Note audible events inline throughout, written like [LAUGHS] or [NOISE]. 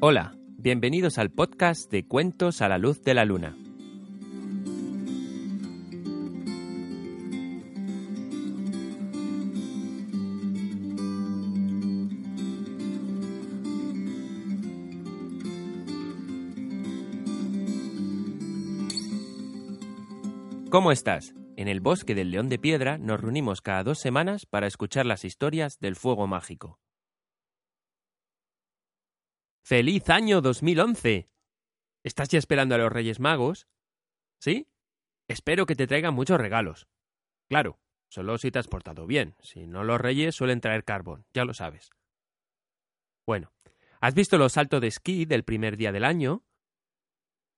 Hola, bienvenidos al podcast de Cuentos a la Luz de la Luna. ¿Cómo estás? En el bosque del León de Piedra nos reunimos cada dos semanas para escuchar las historias del fuego mágico. ¡Feliz año 2011! ¿Estás ya esperando a los Reyes Magos? ¿Sí? Espero que te traigan muchos regalos. Claro, solo si te has portado bien. Si no, los Reyes suelen traer carbón, ya lo sabes. Bueno, ¿has visto los saltos de esquí del primer día del año?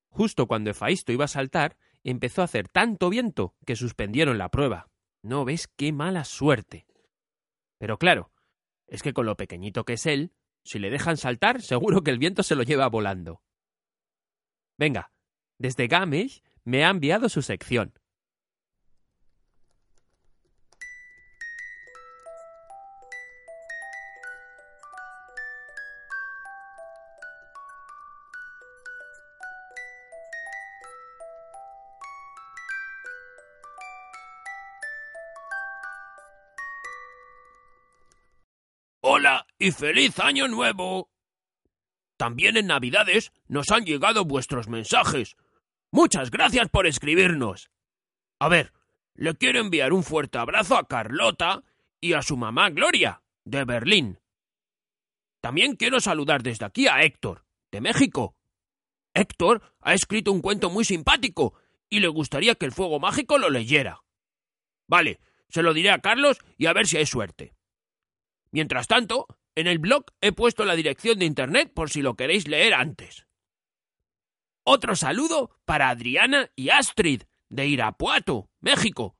Justo cuando Efaisto iba a saltar, empezó a hacer tanto viento que suspendieron la prueba. No ves qué mala suerte. Pero claro, es que con lo pequeñito que es él, si le dejan saltar, seguro que el viento se lo lleva volando. Venga, desde Gamesh me ha enviado su sección. Hola y feliz año nuevo. También en Navidades nos han llegado vuestros mensajes. Muchas gracias por escribirnos. A ver, le quiero enviar un fuerte abrazo a Carlota y a su mamá Gloria, de Berlín. También quiero saludar desde aquí a Héctor, de México. Héctor ha escrito un cuento muy simpático y le gustaría que el fuego mágico lo leyera. Vale, se lo diré a Carlos y a ver si hay suerte. Mientras tanto, en el blog he puesto la dirección de internet por si lo queréis leer antes. Otro saludo para Adriana y Astrid, de Irapuato, México.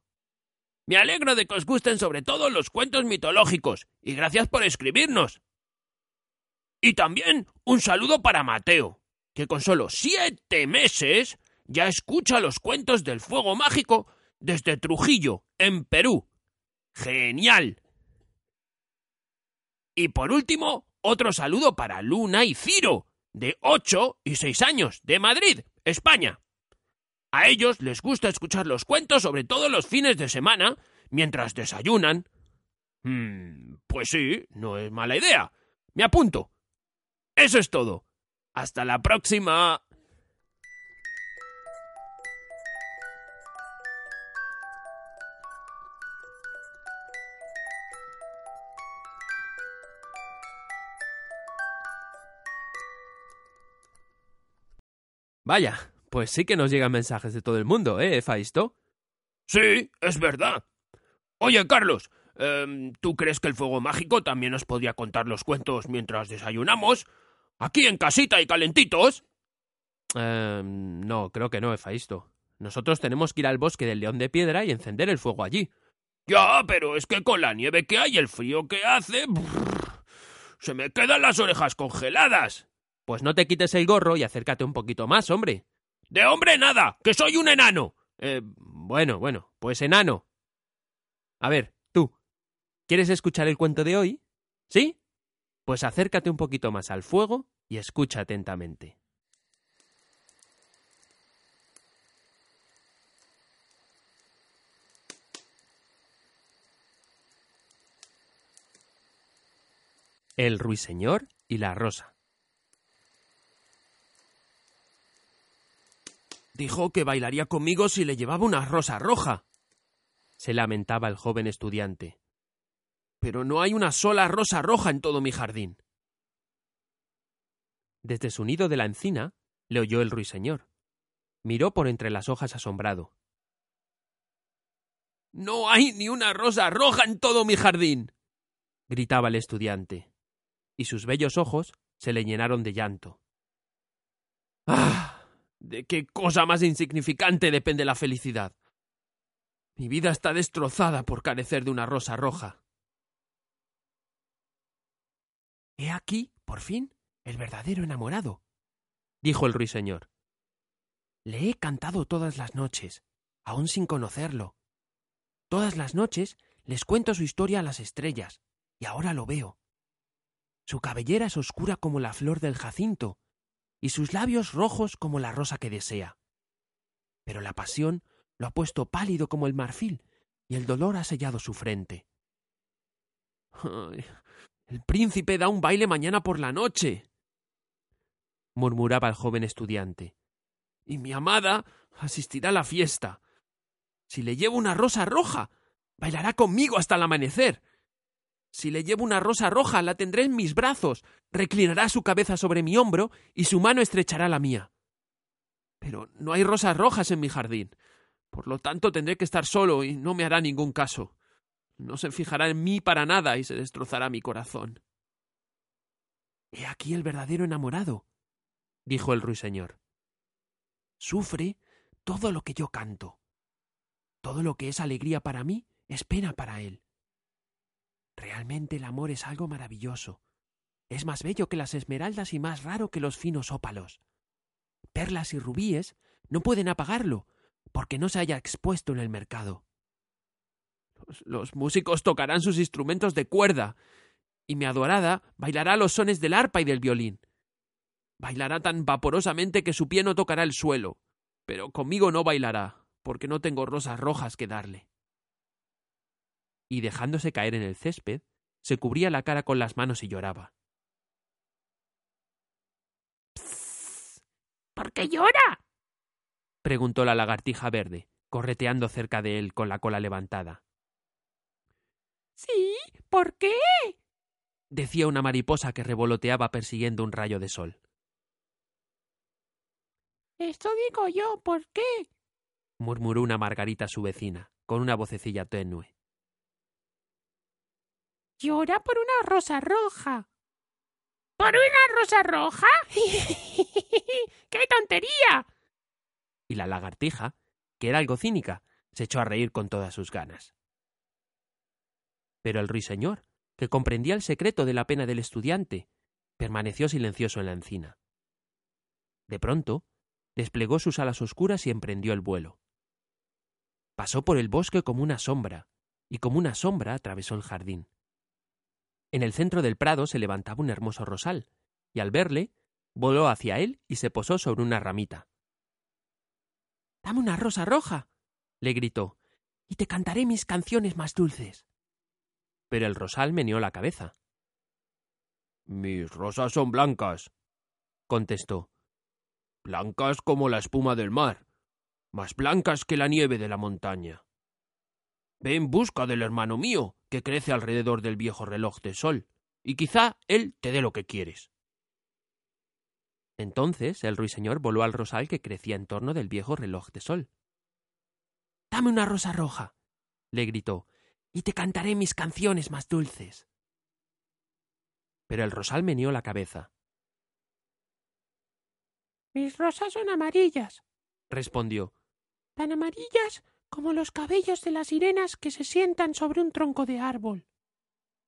Me alegro de que os gusten sobre todo los cuentos mitológicos, y gracias por escribirnos. Y también un saludo para Mateo, que con solo siete meses ya escucha los cuentos del fuego mágico desde Trujillo, en Perú. ¡Genial! Y por último, otro saludo para Luna y Ciro, de 8 y 6 años, de Madrid, España. A ellos les gusta escuchar los cuentos sobre todos los fines de semana mientras desayunan. Hmm, pues sí, no es mala idea. Me apunto. Eso es todo. Hasta la próxima. Vaya, pues sí que nos llegan mensajes de todo el mundo, ¿eh, Faisto? Sí, es verdad. Oye, Carlos, eh, ¿tú crees que el fuego mágico también nos podría contar los cuentos mientras desayunamos? Aquí en casita y calentitos. Eh, no, creo que no, Efaisto. Nosotros tenemos que ir al bosque del León de Piedra y encender el fuego allí. Ya, pero es que con la nieve que hay y el frío que hace... brrr, se me quedan las orejas congeladas. Pues no te quites el gorro y acércate un poquito más, hombre. De hombre nada, que soy un enano. Eh, bueno, bueno, pues enano. A ver, tú, ¿quieres escuchar el cuento de hoy? ¿Sí? Pues acércate un poquito más al fuego y escucha atentamente. El ruiseñor y la rosa. Dijo que bailaría conmigo si le llevaba una rosa roja. Se lamentaba el joven estudiante. Pero no hay una sola rosa roja en todo mi jardín. Desde su nido de la encina le oyó el ruiseñor. Miró por entre las hojas asombrado. No hay ni una rosa roja en todo mi jardín. gritaba el estudiante, y sus bellos ojos se le llenaron de llanto. ¡Ah! ¿De qué cosa más insignificante depende la felicidad? Mi vida está destrozada por carecer de una rosa roja. He aquí, por fin, el verdadero enamorado, dijo el ruiseñor. Le he cantado todas las noches, aun sin conocerlo. Todas las noches les cuento su historia a las estrellas, y ahora lo veo. Su cabellera es oscura como la flor del jacinto, y sus labios rojos como la rosa que desea. Pero la pasión lo ha puesto pálido como el marfil, y el dolor ha sellado su frente. El príncipe da un baile mañana por la noche. murmuraba el joven estudiante. Y mi amada asistirá a la fiesta. Si le llevo una rosa roja, bailará conmigo hasta el amanecer. Si le llevo una rosa roja, la tendré en mis brazos, reclinará su cabeza sobre mi hombro y su mano estrechará la mía. Pero no hay rosas rojas en mi jardín. Por lo tanto tendré que estar solo y no me hará ningún caso. No se fijará en mí para nada y se destrozará mi corazón. He aquí el verdadero enamorado, dijo el ruiseñor. Sufre todo lo que yo canto. Todo lo que es alegría para mí es pena para él. Realmente el amor es algo maravilloso. Es más bello que las esmeraldas y más raro que los finos ópalos. Perlas y rubíes no pueden apagarlo, porque no se haya expuesto en el mercado. Los, músicos tocarán sus instrumentos de cuerda, y mi adorada bailará los sones del arpa y del violín. Bailará tan vaporosamente que su pie no tocará el suelo, pero conmigo no bailará, porque no tengo rosas rojas que darle. Y dejándose caer en el césped, se cubría la cara con las manos y lloraba. ¿Por qué llora? preguntó la lagartija verde, correteando cerca de él con la cola levantada. Sí, ¿por qué? decía una mariposa que revoloteaba persiguiendo un rayo de sol. Esto digo yo, ¿por qué? murmuró una margarita su vecina, con una vocecilla tenue. Llora por una rosa roja. ¿Por una rosa roja? [LAUGHS] ¡Qué tontería! y la lagartija, que era algo cínica, se echó a reír con todas sus ganas. Pero el ruiseñor, que comprendía el secreto de la pena del estudiante, permaneció silencioso en la encina. De pronto, desplegó sus alas oscuras y emprendió el vuelo. Pasó por el bosque como una sombra, y como una sombra atravesó el jardín. En el centro del prado se levantaba un hermoso rosal, y al verle, voló hacia él y se posó sobre una ramita. Dame una rosa roja, le gritó, y te cantaré mis canciones más dulces. Pero el rosal meneó la cabeza. Mis rosas son blancas, contestó. Blancas como la espuma del mar, más blancas que la nieve de la montaña. Ve en busca del hermano mío, que crece alrededor del viejo reloj de sol, y quizá él te dé lo que quieres. Entonces el ruiseñor voló al rosal que crecía en torno del viejo reloj de sol. Dame una rosa roja, le gritó, y te cantaré mis canciones más dulces. Pero el rosal meneó la cabeza. Mis rosas son amarillas, respondió. Tan amarillas como los cabellos de las sirenas que se sientan sobre un tronco de árbol.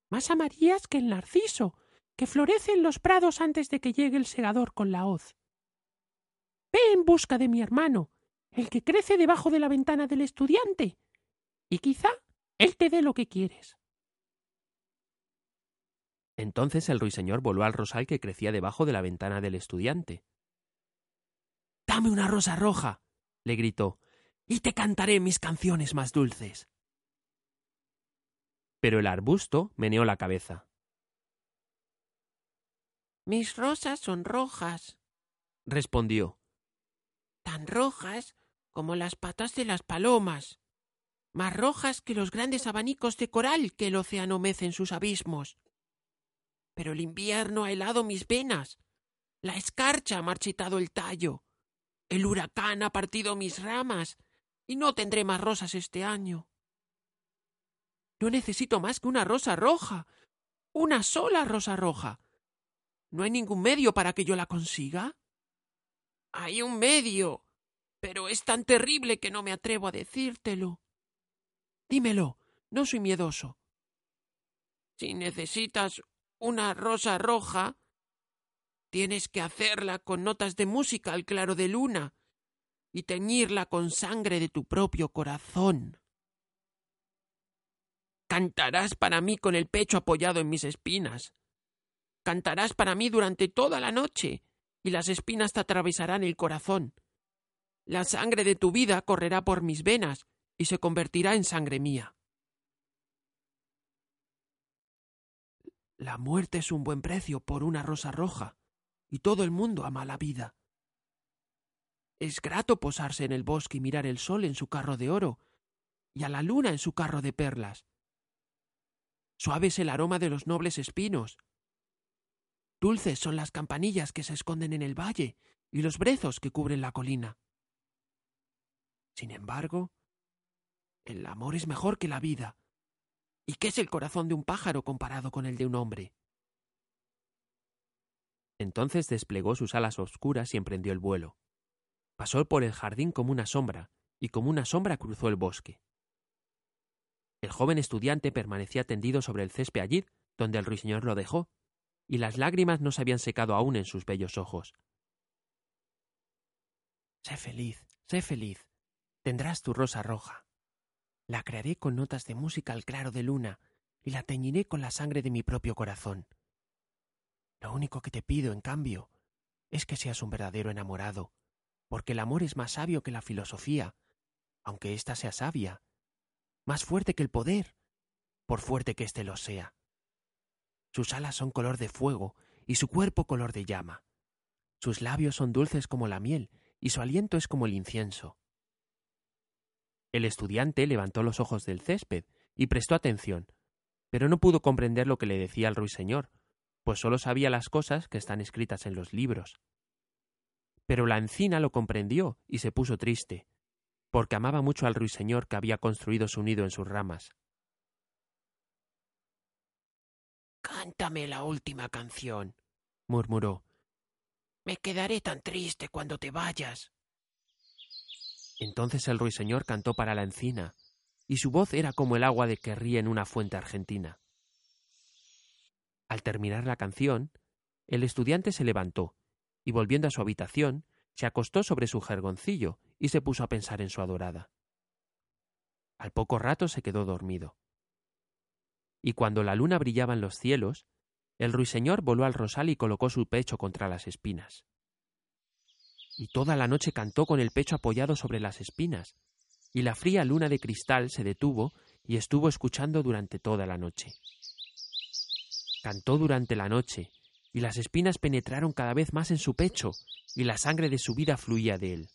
Más amarillas que el narciso, que florece en los prados antes de que llegue el segador con la hoz. Ve en busca de mi hermano, el que crece debajo de la ventana del estudiante, y quizá él te dé lo que quieres. Entonces el ruiseñor voló al rosal que crecía debajo de la ventana del estudiante. Dame una rosa roja, le gritó, y te cantaré mis canciones más dulces. Pero el arbusto meneó la cabeza. Mis rosas son rojas, respondió. Tan rojas como las patas de las palomas, más rojas que los grandes abanicos de coral que el océano mece en sus abismos. Pero el invierno ha helado mis venas, la escarcha ha marchitado el tallo, el huracán ha partido mis ramas, y no tendré más rosas este año. No necesito más que una rosa roja, una sola rosa roja, ¿No hay ningún medio para que yo la consiga? Hay un medio, pero es tan terrible que no me atrevo a decírtelo. Dímelo, no soy miedoso. Si necesitas una rosa roja, tienes que hacerla con notas de música al claro de luna y teñirla con sangre de tu propio corazón. Cantarás para mí con el pecho apoyado en mis espinas Cantarás para mí durante toda la noche, y las espinas te atravesarán el corazón. La sangre de tu vida correrá por mis venas y se convertirá en sangre mía. La muerte es un buen precio por una rosa roja, y todo el mundo ama la vida. Es grato posarse en el bosque y mirar el sol en su carro de oro, y a la luna en su carro de perlas. Suave es el aroma de los nobles espinos. Dulces son las campanillas que se esconden en el valle y los brezos que cubren la colina. Sin embargo, el amor es mejor que la vida. ¿Y qué es el corazón de un pájaro comparado con el de un hombre? Entonces desplegó sus alas oscuras y emprendió el vuelo. Pasó por el jardín como una sombra, y como una sombra cruzó el bosque. El joven estudiante permanecía tendido sobre el césped allí donde el ruiseñor lo dejó, y las lágrimas no se habían secado aún en sus bellos ojos. Sé feliz, sé feliz. Tendrás tu rosa roja. La crearé con notas de música al claro de luna, y la teñiré con la sangre de mi propio corazón. Lo único que te pido, en cambio, es que seas un verdadero enamorado, porque el amor es más sabio que la filosofía, aunque ésta sea sabia, más fuerte que el poder, por fuerte que éste lo sea. Sus alas son color de fuego y su cuerpo color de llama. Sus labios son dulces como la miel y su aliento es como el incienso. El estudiante levantó los ojos del césped y prestó atención, pero no pudo comprender lo que le decía el ruiseñor, pues sólo sabía las cosas que están escritas en los libros. Pero la encina lo comprendió y se puso triste, porque amaba mucho al ruiseñor que había construido su nido en sus ramas. Cántame la última canción, murmuró. Me quedaré tan triste cuando te vayas. Entonces el ruiseñor cantó para la encina, y su voz era como el agua de que ríe en una fuente argentina. Al terminar la canción, el estudiante se levantó, y volviendo a su habitación, se acostó sobre su jergoncillo y se puso a pensar en su adorada. Al poco rato se quedó dormido. Y cuando la luna brillaba en los cielos, el ruiseñor voló al rosal y colocó su pecho contra las espinas. Y toda la noche cantó con el pecho apoyado sobre las espinas, y la fría luna de cristal se detuvo y estuvo escuchando durante toda la noche. Cantó durante la noche, y las espinas penetraron cada vez más en su pecho, y la sangre de su vida fluía de él.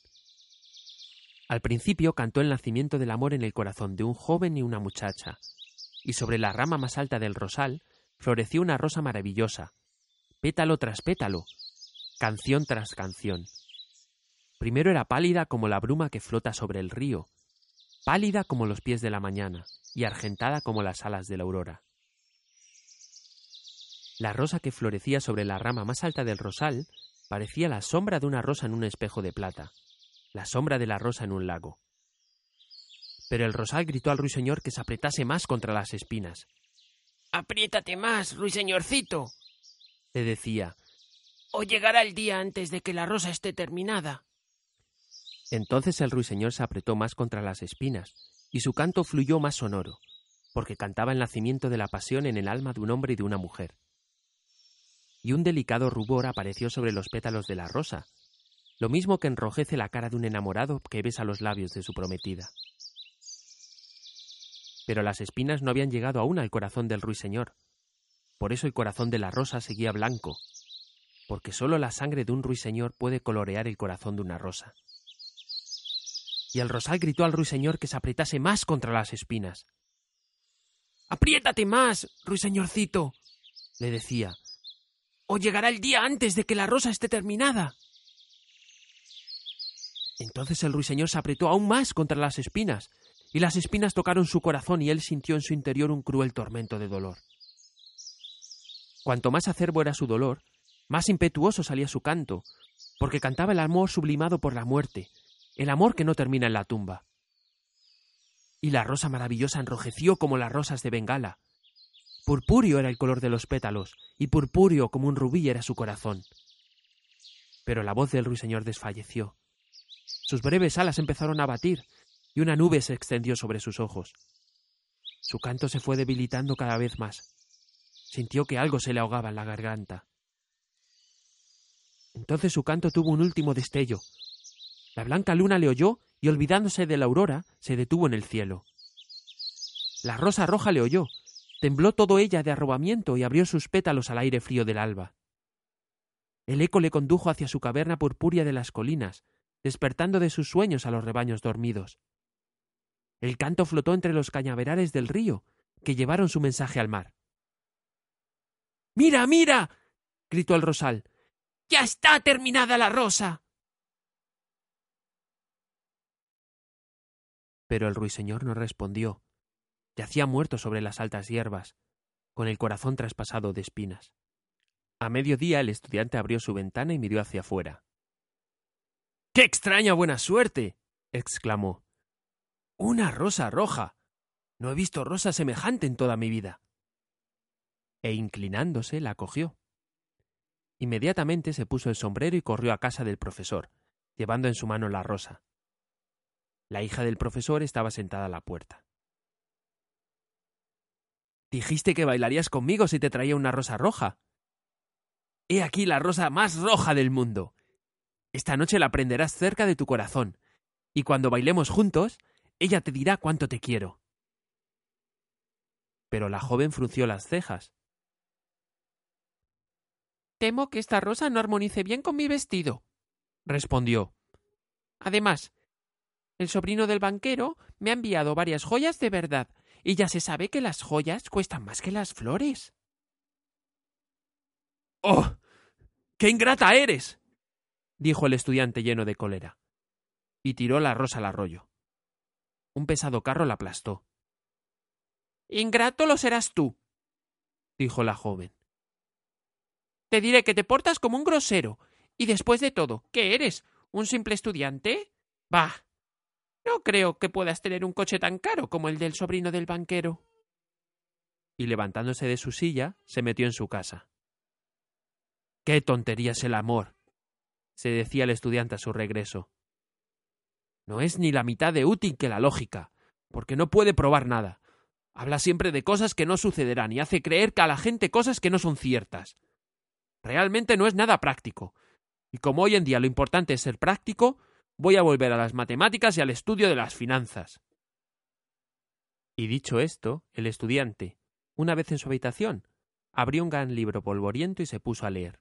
Al principio cantó el nacimiento del amor en el corazón de un joven y una muchacha, y sobre la rama más alta del rosal floreció una rosa maravillosa, pétalo tras pétalo, canción tras canción. Primero era pálida como la bruma que flota sobre el río, pálida como los pies de la mañana y argentada como las alas de la aurora. La rosa que florecía sobre la rama más alta del rosal parecía la sombra de una rosa en un espejo de plata, la sombra de la rosa en un lago. Pero el rosal gritó al ruiseñor que se apretase más contra las espinas. Apriétate más, ruiseñorcito, le decía. O llegará el día antes de que la rosa esté terminada. Entonces el ruiseñor se apretó más contra las espinas, y su canto fluyó más sonoro, porque cantaba el nacimiento de la pasión en el alma de un hombre y de una mujer y un delicado rubor apareció sobre los pétalos de la rosa, lo mismo que enrojece la cara de un enamorado que besa los labios de su prometida. Pero las espinas no habían llegado aún al corazón del ruiseñor. Por eso el corazón de la rosa seguía blanco, porque sólo la sangre de un ruiseñor puede colorear el corazón de una rosa. Y el rosal gritó al ruiseñor que se apretase más contra las espinas. Apriétate más, ruiseñorcito, le decía, o llegará el día antes de que la rosa esté terminada. Entonces el ruiseñor se apretó aún más contra las espinas, y las espinas tocaron su corazón y él sintió en su interior un cruel tormento de dolor. Cuanto más acerbo era su dolor, más impetuoso salía su canto, porque cantaba el amor sublimado por la muerte, el amor que no termina en la tumba. Y la rosa maravillosa enrojeció como las rosas de Bengala, Purpúreo era el color de los pétalos, y purpúreo como un rubí era su corazón. Pero la voz del ruiseñor desfalleció. Sus breves alas empezaron a batir, y una nube se extendió sobre sus ojos. Su canto se fue debilitando cada vez más. Sintió que algo se le ahogaba en la garganta. Entonces su canto tuvo un último destello. La blanca luna le oyó y olvidándose de la aurora, se detuvo en el cielo. La rosa roja le oyó, tembló todo ella de arrobamiento y abrió sus pétalos al aire frío del alba. El eco le condujo hacia su caverna purpúrea de las colinas, despertando de sus sueños a los rebaños dormidos. El canto flotó entre los cañaverales del río, que llevaron su mensaje al mar. ¡Mira, mira! gritó el rosal. ¡Ya está terminada la rosa! Pero el ruiseñor no respondió. Yacía muerto sobre las altas hierbas, con el corazón traspasado de espinas. A mediodía el estudiante abrió su ventana y miró hacia afuera. ¡Qué extraña buena suerte! exclamó. Una rosa roja. No he visto rosa semejante en toda mi vida. E inclinándose la cogió. Inmediatamente se puso el sombrero y corrió a casa del profesor, llevando en su mano la rosa. La hija del profesor estaba sentada a la puerta. Dijiste que bailarías conmigo si te traía una rosa roja. He aquí la rosa más roja del mundo. Esta noche la prenderás cerca de tu corazón, y cuando bailemos juntos, ella te dirá cuánto te quiero. Pero la joven frunció las cejas. Temo que esta rosa no armonice bien con mi vestido, respondió. Además, el sobrino del banquero me ha enviado varias joyas de verdad, y ya se sabe que las joyas cuestan más que las flores. ¡Oh! ¡Qué ingrata eres! dijo el estudiante lleno de cólera, y tiró la rosa al arroyo. Un pesado carro la aplastó. Ingrato lo serás tú, dijo la joven. Te diré que te portas como un grosero, y después de todo, ¿qué eres? ¿Un simple estudiante? Bah. No creo que puedas tener un coche tan caro como el del sobrino del banquero. Y levantándose de su silla, se metió en su casa. Qué tontería es el amor, se decía el estudiante a su regreso. No es ni la mitad de útil que la lógica, porque no puede probar nada. Habla siempre de cosas que no sucederán y hace creer a la gente cosas que no son ciertas. Realmente no es nada práctico. Y como hoy en día lo importante es ser práctico, voy a volver a las matemáticas y al estudio de las finanzas. Y dicho esto, el estudiante, una vez en su habitación, abrió un gran libro polvoriento y se puso a leer.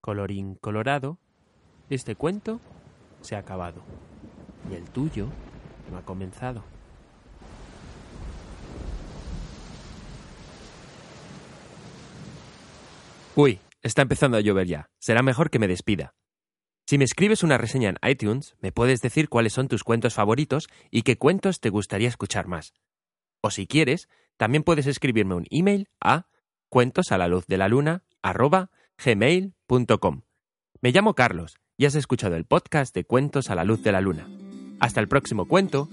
Colorín colorado, este cuento se ha acabado y el tuyo no ha comenzado. Uy, está empezando a llover ya. Será mejor que me despida. Si me escribes una reseña en iTunes, me puedes decir cuáles son tus cuentos favoritos y qué cuentos te gustaría escuchar más. O si quieres, también puedes escribirme un email a cuentos la. Me llamo Carlos y has escuchado el podcast de Cuentos a la luz de la luna. Hasta el próximo cuento